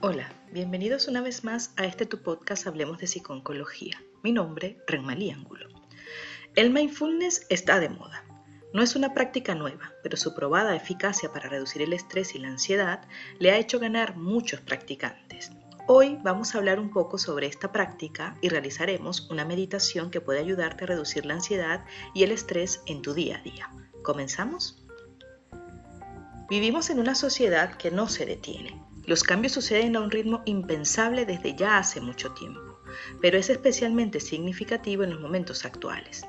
Hola, bienvenidos una vez más a este tu podcast Hablemos de Psiconcología. Mi nombre, Renmalí Ángulo. El mindfulness está de moda. No es una práctica nueva, pero su probada eficacia para reducir el estrés y la ansiedad le ha hecho ganar muchos practicantes. Hoy vamos a hablar un poco sobre esta práctica y realizaremos una meditación que puede ayudarte a reducir la ansiedad y el estrés en tu día a día. ¿Comenzamos? Vivimos en una sociedad que no se detiene los cambios suceden a un ritmo impensable desde ya hace mucho tiempo, pero es especialmente significativo en los momentos actuales.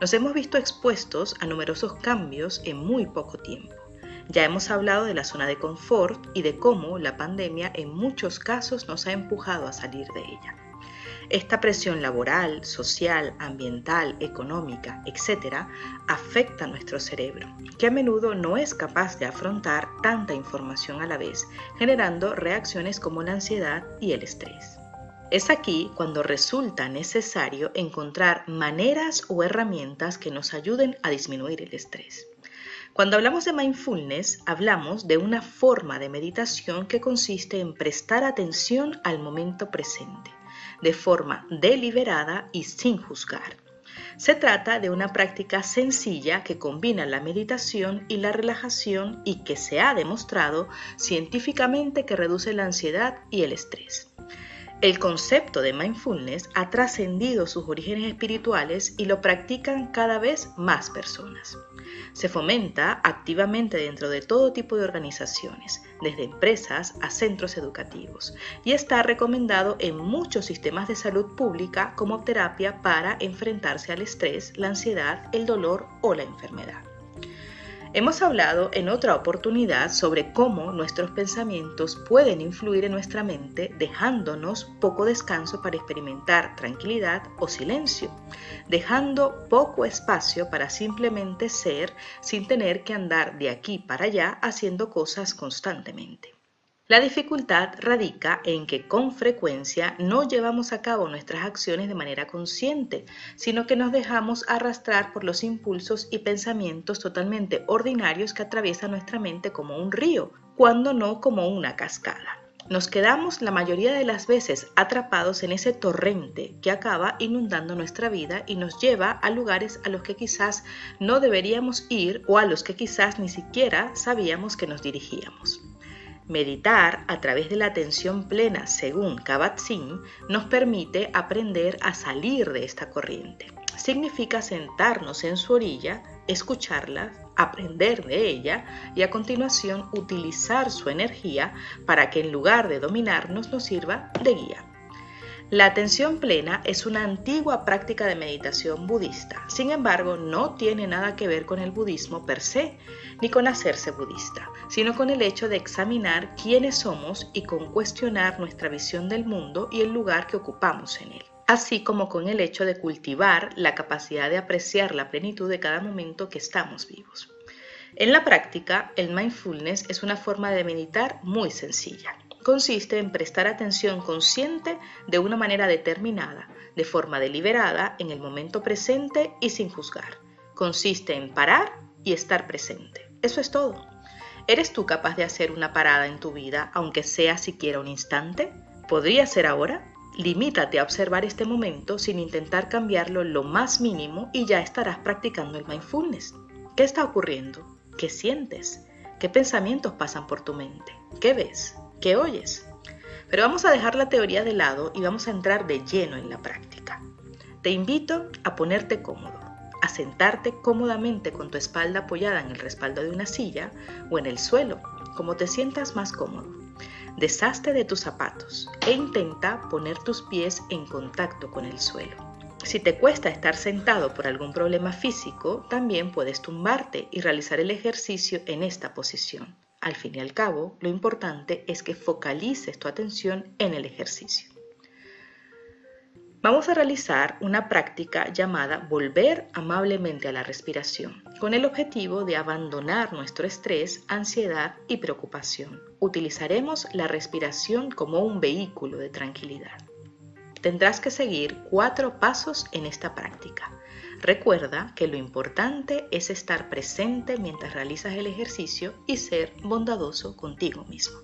Nos hemos visto expuestos a numerosos cambios en muy poco tiempo. Ya hemos hablado de la zona de confort y de cómo la pandemia en muchos casos nos ha empujado a salir de ella. Esta presión laboral, social, ambiental, económica, etc., afecta a nuestro cerebro, que a menudo no es capaz de afrontar tanta información a la vez, generando reacciones como la ansiedad y el estrés. Es aquí cuando resulta necesario encontrar maneras o herramientas que nos ayuden a disminuir el estrés. Cuando hablamos de mindfulness, hablamos de una forma de meditación que consiste en prestar atención al momento presente de forma deliberada y sin juzgar. Se trata de una práctica sencilla que combina la meditación y la relajación y que se ha demostrado científicamente que reduce la ansiedad y el estrés. El concepto de mindfulness ha trascendido sus orígenes espirituales y lo practican cada vez más personas. Se fomenta activamente dentro de todo tipo de organizaciones, desde empresas a centros educativos, y está recomendado en muchos sistemas de salud pública como terapia para enfrentarse al estrés, la ansiedad, el dolor o la enfermedad. Hemos hablado en otra oportunidad sobre cómo nuestros pensamientos pueden influir en nuestra mente dejándonos poco descanso para experimentar tranquilidad o silencio, dejando poco espacio para simplemente ser sin tener que andar de aquí para allá haciendo cosas constantemente. La dificultad radica en que con frecuencia no llevamos a cabo nuestras acciones de manera consciente, sino que nos dejamos arrastrar por los impulsos y pensamientos totalmente ordinarios que atraviesan nuestra mente como un río, cuando no como una cascada. Nos quedamos la mayoría de las veces atrapados en ese torrente que acaba inundando nuestra vida y nos lleva a lugares a los que quizás no deberíamos ir o a los que quizás ni siquiera sabíamos que nos dirigíamos. Meditar a través de la atención plena, según Kabat-Zinn, nos permite aprender a salir de esta corriente. Significa sentarnos en su orilla, escucharla, aprender de ella y a continuación utilizar su energía para que en lugar de dominarnos nos sirva de guía. La atención plena es una antigua práctica de meditación budista, sin embargo no tiene nada que ver con el budismo per se, ni con hacerse budista, sino con el hecho de examinar quiénes somos y con cuestionar nuestra visión del mundo y el lugar que ocupamos en él, así como con el hecho de cultivar la capacidad de apreciar la plenitud de cada momento que estamos vivos. En la práctica, el mindfulness es una forma de meditar muy sencilla consiste en prestar atención consciente de una manera determinada, de forma deliberada, en el momento presente y sin juzgar. Consiste en parar y estar presente. Eso es todo. ¿Eres tú capaz de hacer una parada en tu vida, aunque sea siquiera un instante? ¿Podría ser ahora? Limítate a observar este momento sin intentar cambiarlo lo más mínimo y ya estarás practicando el mindfulness. ¿Qué está ocurriendo? ¿Qué sientes? ¿Qué pensamientos pasan por tu mente? ¿Qué ves? ¿Qué oyes. Pero vamos a dejar la teoría de lado y vamos a entrar de lleno en la práctica. Te invito a ponerte cómodo, a sentarte cómodamente con tu espalda apoyada en el respaldo de una silla o en el suelo, como te sientas más cómodo. Deshazte de tus zapatos e intenta poner tus pies en contacto con el suelo. Si te cuesta estar sentado por algún problema físico, también puedes tumbarte y realizar el ejercicio en esta posición. Al fin y al cabo, lo importante es que focalices tu atención en el ejercicio. Vamos a realizar una práctica llamada volver amablemente a la respiración, con el objetivo de abandonar nuestro estrés, ansiedad y preocupación. Utilizaremos la respiración como un vehículo de tranquilidad. Tendrás que seguir cuatro pasos en esta práctica. Recuerda que lo importante es estar presente mientras realizas el ejercicio y ser bondadoso contigo mismo.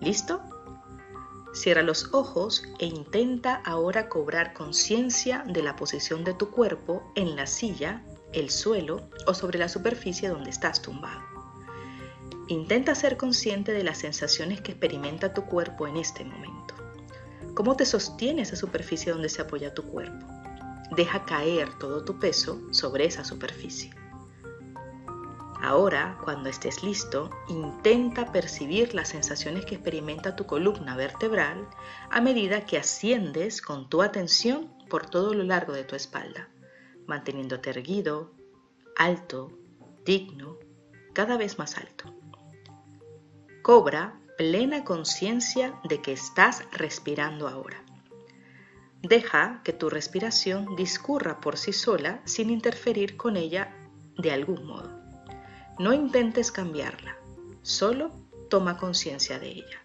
¿Listo? Cierra los ojos e intenta ahora cobrar conciencia de la posición de tu cuerpo en la silla, el suelo o sobre la superficie donde estás tumbado. Intenta ser consciente de las sensaciones que experimenta tu cuerpo en este momento. ¿Cómo te sostiene esa superficie donde se apoya tu cuerpo? Deja caer todo tu peso sobre esa superficie. Ahora, cuando estés listo, intenta percibir las sensaciones que experimenta tu columna vertebral a medida que asciendes con tu atención por todo lo largo de tu espalda, manteniéndote erguido, alto, digno, cada vez más alto. Cobra plena conciencia de que estás respirando ahora. Deja que tu respiración discurra por sí sola sin interferir con ella de algún modo. No intentes cambiarla, solo toma conciencia de ella.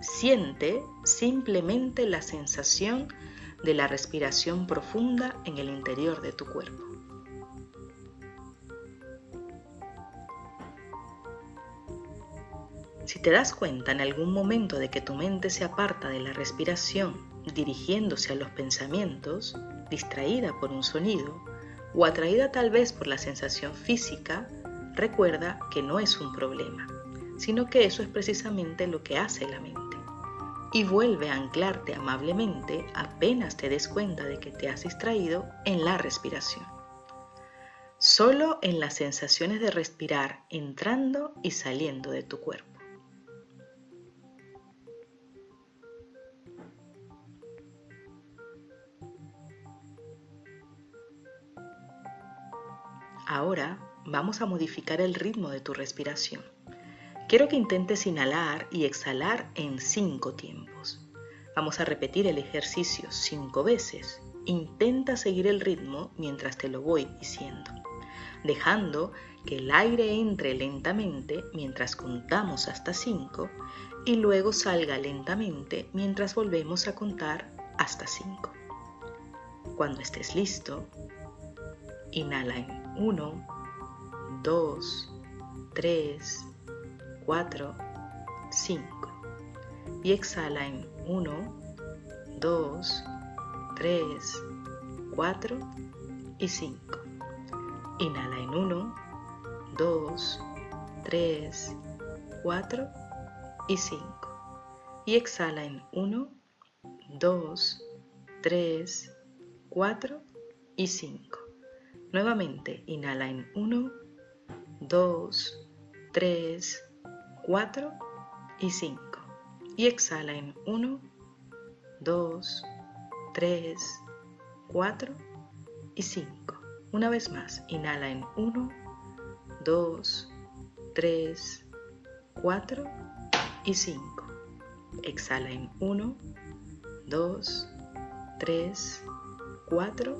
Siente simplemente la sensación de la respiración profunda en el interior de tu cuerpo. Si te das cuenta en algún momento de que tu mente se aparta de la respiración, dirigiéndose a los pensamientos, distraída por un sonido, o atraída tal vez por la sensación física, recuerda que no es un problema, sino que eso es precisamente lo que hace la mente. Y vuelve a anclarte amablemente apenas te des cuenta de que te has distraído en la respiración. Solo en las sensaciones de respirar entrando y saliendo de tu cuerpo. Ahora vamos a modificar el ritmo de tu respiración. Quiero que intentes inhalar y exhalar en cinco tiempos. Vamos a repetir el ejercicio cinco veces. Intenta seguir el ritmo mientras te lo voy diciendo, dejando que el aire entre lentamente mientras contamos hasta cinco y luego salga lentamente mientras volvemos a contar hasta cinco. Cuando estés listo, inhala en 1, 2, 3, 4, 5. Y exhala en 1, 2, 3, 4 y 5. Inhala en 1, 2, 3, 4 y 5. Y exhala en 1, 2, 3, 4 y 5. Nuevamente, inhala en 1, 2, 3, 4 y 5. Y exhala en 1, 2, 3, 4 y 5. Una vez más, inhala en 1, 2, 3, 4 y 5. Exhala en 1, 2, 3, 4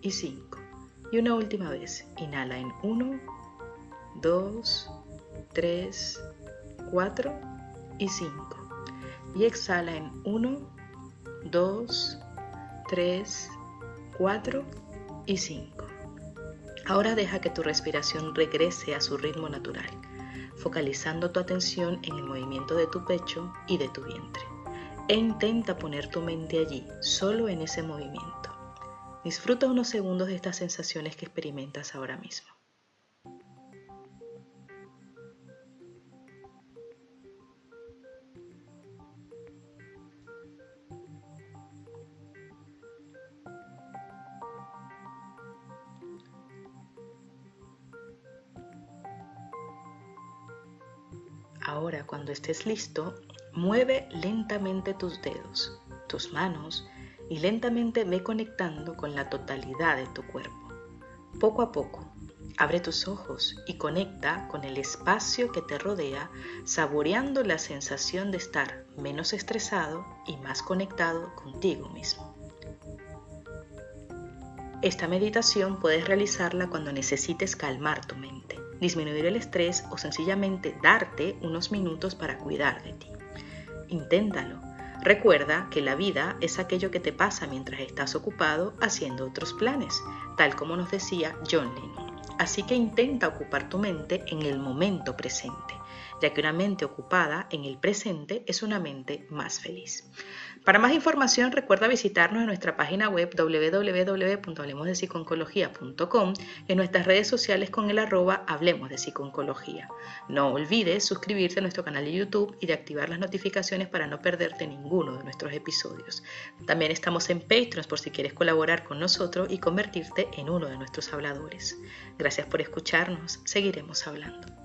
y 5. Y una última vez, inhala en 1, 2, 3, 4 y 5. Y exhala en 1, 2, 3, 4 y 5. Ahora deja que tu respiración regrese a su ritmo natural, focalizando tu atención en el movimiento de tu pecho y de tu vientre. E intenta poner tu mente allí, solo en ese movimiento. Disfruta unos segundos de estas sensaciones que experimentas ahora mismo. Ahora, cuando estés listo, mueve lentamente tus dedos, tus manos y lentamente ve conectando con la totalidad de tu cuerpo. Poco a poco, abre tus ojos y conecta con el espacio que te rodea, saboreando la sensación de estar menos estresado y más conectado contigo mismo. Esta meditación puedes realizarla cuando necesites calmar tu mente disminuir el estrés o sencillamente darte unos minutos para cuidar de ti. Inténtalo. Recuerda que la vida es aquello que te pasa mientras estás ocupado haciendo otros planes, tal como nos decía John Lennon. Así que intenta ocupar tu mente en el momento presente, ya que una mente ocupada en el presente es una mente más feliz. Para más información recuerda visitarnos en nuestra página web www.hablemosdepsiconcología.com en nuestras redes sociales con el arroba Hablemos de Psiconcología. No olvides suscribirte a nuestro canal de YouTube y de activar las notificaciones para no perderte ninguno de nuestros episodios. También estamos en Patreon por si quieres colaborar con nosotros y convertirte en uno de nuestros habladores. Gracias por escucharnos, seguiremos hablando.